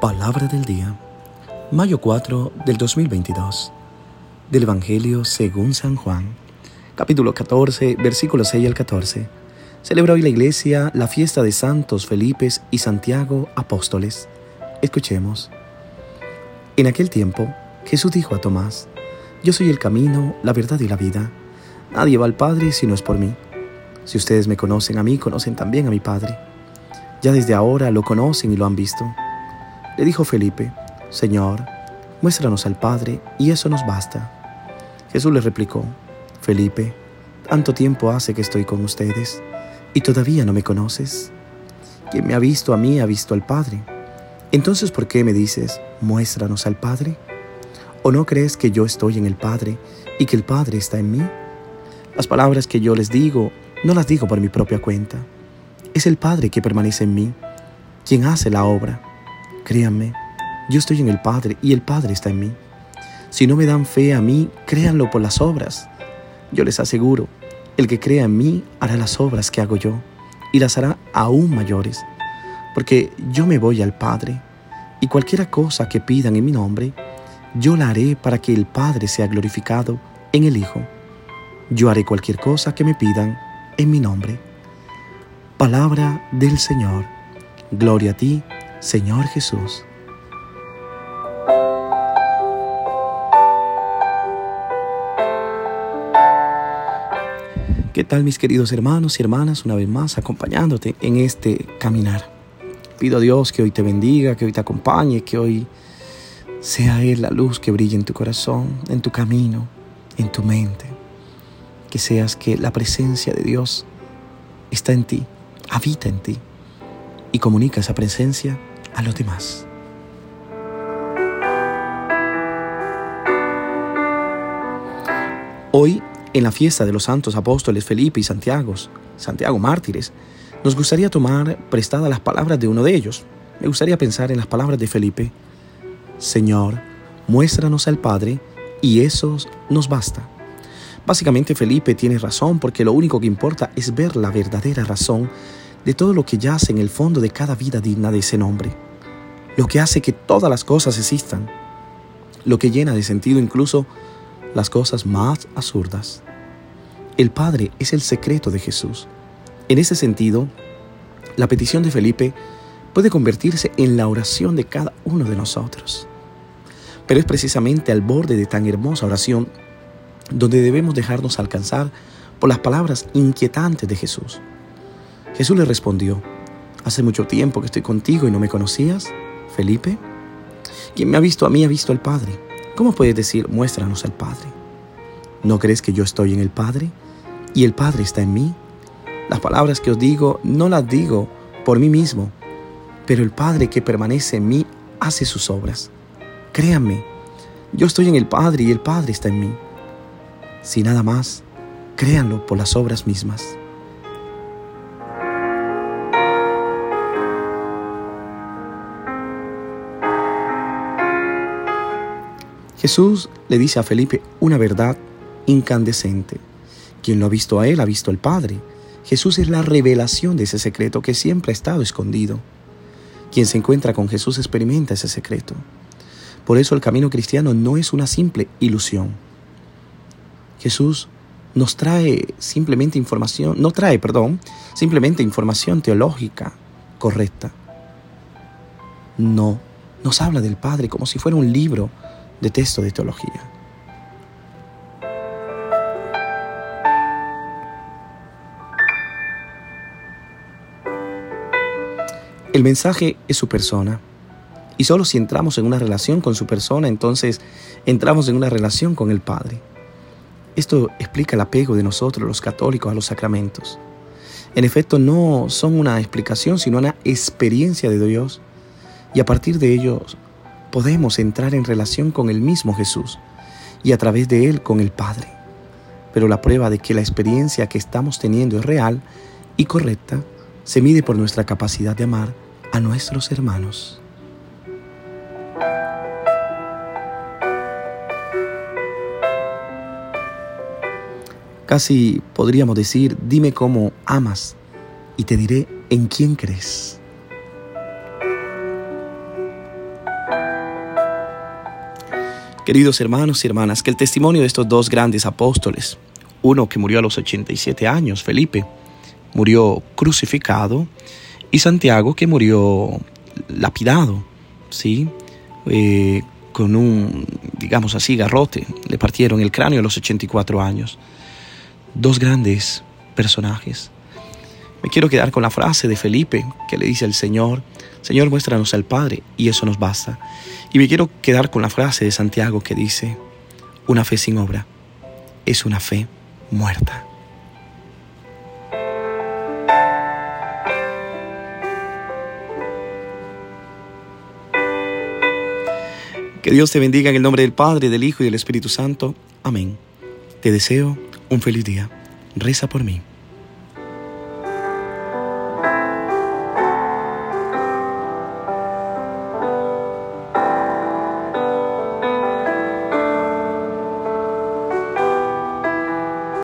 Palabra del día, mayo 4 del 2022, del Evangelio según San Juan, capítulo 14, versículos 6 al 14. Celebra hoy la iglesia la fiesta de Santos Felipe y Santiago apóstoles. Escuchemos. En aquel tiempo, Jesús dijo a Tomás, Yo soy el camino, la verdad y la vida. Nadie va al Padre si no es por mí. Si ustedes me conocen a mí, conocen también a mi Padre. Ya desde ahora lo conocen y lo han visto. Le dijo Felipe, Señor, muéstranos al Padre y eso nos basta. Jesús le replicó, Felipe, tanto tiempo hace que estoy con ustedes y todavía no me conoces. Quien me ha visto a mí ha visto al Padre. Entonces, ¿por qué me dices, muéstranos al Padre? ¿O no crees que yo estoy en el Padre y que el Padre está en mí? Las palabras que yo les digo, no las digo por mi propia cuenta. Es el Padre que permanece en mí, quien hace la obra. Créanme, yo estoy en el Padre y el Padre está en mí. Si no me dan fe a mí, créanlo por las obras. Yo les aseguro, el que crea en mí hará las obras que hago yo y las hará aún mayores, porque yo me voy al Padre y cualquiera cosa que pidan en mi nombre, yo la haré para que el Padre sea glorificado en el Hijo. Yo haré cualquier cosa que me pidan en mi nombre. Palabra del Señor. Gloria a ti, Señor Jesús. ¿Qué tal mis queridos hermanos y hermanas? Una vez más acompañándote en este caminar. Pido a Dios que hoy te bendiga, que hoy te acompañe, que hoy sea Él la luz que brille en tu corazón, en tu camino, en tu mente. Que seas que la presencia de Dios está en ti, habita en ti y comunica esa presencia a los demás. Hoy, en la fiesta de los santos apóstoles Felipe y Santiago, Santiago mártires, nos gustaría tomar prestadas las palabras de uno de ellos. Me gustaría pensar en las palabras de Felipe. Señor, muéstranos al Padre y eso nos basta. Básicamente Felipe tiene razón porque lo único que importa es ver la verdadera razón de todo lo que yace en el fondo de cada vida digna de ese nombre, lo que hace que todas las cosas existan, lo que llena de sentido incluso las cosas más absurdas. El Padre es el secreto de Jesús. En ese sentido, la petición de Felipe puede convertirse en la oración de cada uno de nosotros. Pero es precisamente al borde de tan hermosa oración donde debemos dejarnos alcanzar por las palabras inquietantes de Jesús. Jesús le respondió, Hace mucho tiempo que estoy contigo y no me conocías, Felipe. Quien me ha visto a mí ha visto al Padre. ¿Cómo puedes decir, muéstranos al Padre? ¿No crees que yo estoy en el Padre y el Padre está en mí? Las palabras que os digo no las digo por mí mismo, pero el Padre que permanece en mí hace sus obras. Créanme, yo estoy en el Padre y el Padre está en mí. Si nada más, créanlo por las obras mismas. Jesús le dice a Felipe una verdad incandescente. Quien lo ha visto a él ha visto al Padre. Jesús es la revelación de ese secreto que siempre ha estado escondido. Quien se encuentra con Jesús experimenta ese secreto. Por eso el camino cristiano no es una simple ilusión. Jesús nos trae simplemente información, no trae, perdón, simplemente información teológica correcta. No, nos habla del Padre como si fuera un libro de texto de teología. El mensaje es su persona. Y solo si entramos en una relación con su persona, entonces entramos en una relación con el Padre. Esto explica el apego de nosotros los católicos a los sacramentos. En efecto, no son una explicación, sino una experiencia de Dios. Y a partir de ellos podemos entrar en relación con el mismo Jesús y a través de Él con el Padre. Pero la prueba de que la experiencia que estamos teniendo es real y correcta se mide por nuestra capacidad de amar a nuestros hermanos. Casi podríamos decir, dime cómo amas y te diré en quién crees. Queridos hermanos y hermanas, que el testimonio de estos dos grandes apóstoles, uno que murió a los 87 años, Felipe, murió crucificado, y Santiago que murió lapidado, ¿sí? Eh, con un, digamos así, garrote, le partieron el cráneo a los 84 años. Dos grandes personajes. Me quiero quedar con la frase de Felipe que le dice al Señor, Señor, muéstranos al Padre, y eso nos basta. Y me quiero quedar con la frase de Santiago que dice, una fe sin obra es una fe muerta. Que Dios te bendiga en el nombre del Padre, del Hijo y del Espíritu Santo. Amén. Te deseo un feliz día. Reza por mí.